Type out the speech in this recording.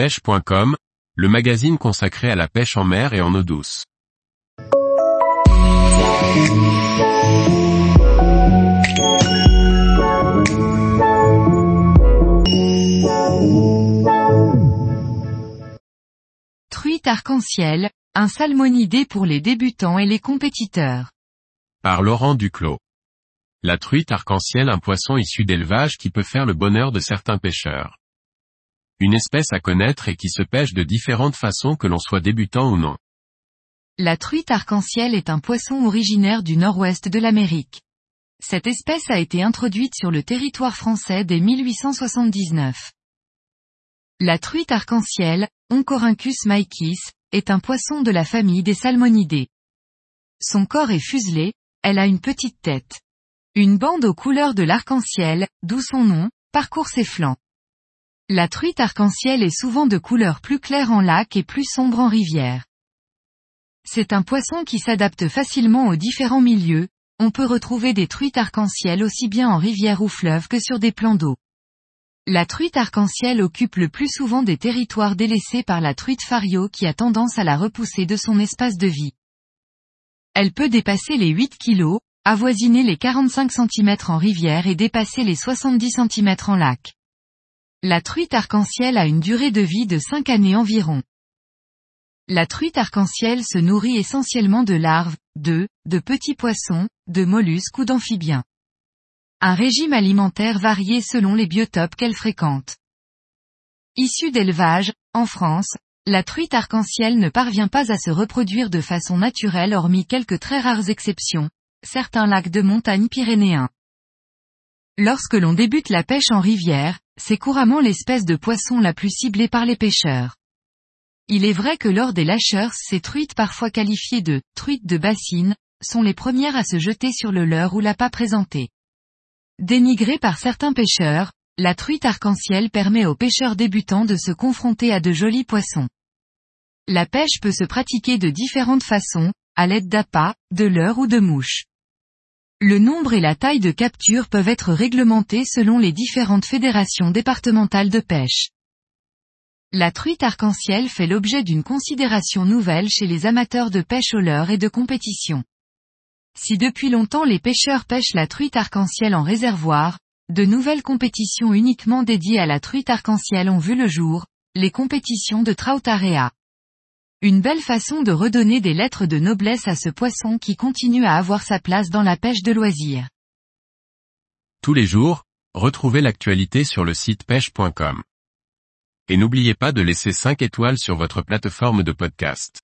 pêche.com, le magazine consacré à la pêche en mer et en eau douce. Truite arc-en-ciel, un salmonidé pour les débutants et les compétiteurs. Par Laurent Duclos. La truite arc-en-ciel un poisson issu d'élevage qui peut faire le bonheur de certains pêcheurs. Une espèce à connaître et qui se pêche de différentes façons que l'on soit débutant ou non. La truite arc-en-ciel est un poisson originaire du nord-ouest de l'Amérique. Cette espèce a été introduite sur le territoire français dès 1879. La truite arc-en-ciel, Oncorhynchus maïkis, est un poisson de la famille des salmonidés. Son corps est fuselé, elle a une petite tête. Une bande aux couleurs de l'arc-en-ciel, d'où son nom, parcourt ses flancs. La truite arc-en-ciel est souvent de couleur plus claire en lac et plus sombre en rivière. C'est un poisson qui s'adapte facilement aux différents milieux, on peut retrouver des truites arc-en-ciel aussi bien en rivière ou fleuve que sur des plans d'eau. La truite arc-en-ciel occupe le plus souvent des territoires délaissés par la truite fario qui a tendance à la repousser de son espace de vie. Elle peut dépasser les 8 kg, avoisiner les 45 cm en rivière et dépasser les 70 cm en lac. La truite arc-en-ciel a une durée de vie de 5 années environ. La truite arc-en-ciel se nourrit essentiellement de larves, d'œufs, de petits poissons, de mollusques ou d'amphibiens. Un régime alimentaire varié selon les biotopes qu'elle fréquente. Issue d'élevage, en France, la truite arc-en-ciel ne parvient pas à se reproduire de façon naturelle hormis quelques très rares exceptions, certains lacs de montagne pyrénéens. Lorsque l'on débute la pêche en rivière, c'est couramment l'espèce de poisson la plus ciblée par les pêcheurs. Il est vrai que lors des lâcheurs ces truites parfois qualifiées de truites de bassine, sont les premières à se jeter sur le leurre ou l'appât présenté. Dénigrée par certains pêcheurs, la truite arc-en-ciel permet aux pêcheurs débutants de se confronter à de jolis poissons. La pêche peut se pratiquer de différentes façons, à l'aide d'appâts, de leurres ou de mouches. Le nombre et la taille de capture peuvent être réglementés selon les différentes fédérations départementales de pêche. La truite arc-en-ciel fait l'objet d'une considération nouvelle chez les amateurs de pêche au leurre et de compétition. Si depuis longtemps les pêcheurs pêchent la truite arc-en-ciel en réservoir, de nouvelles compétitions uniquement dédiées à la truite arc-en-ciel ont vu le jour, les compétitions de Trautarea. Une belle façon de redonner des lettres de noblesse à ce poisson qui continue à avoir sa place dans la pêche de loisirs. Tous les jours, retrouvez l'actualité sur le site pêche.com. Et n'oubliez pas de laisser 5 étoiles sur votre plateforme de podcast.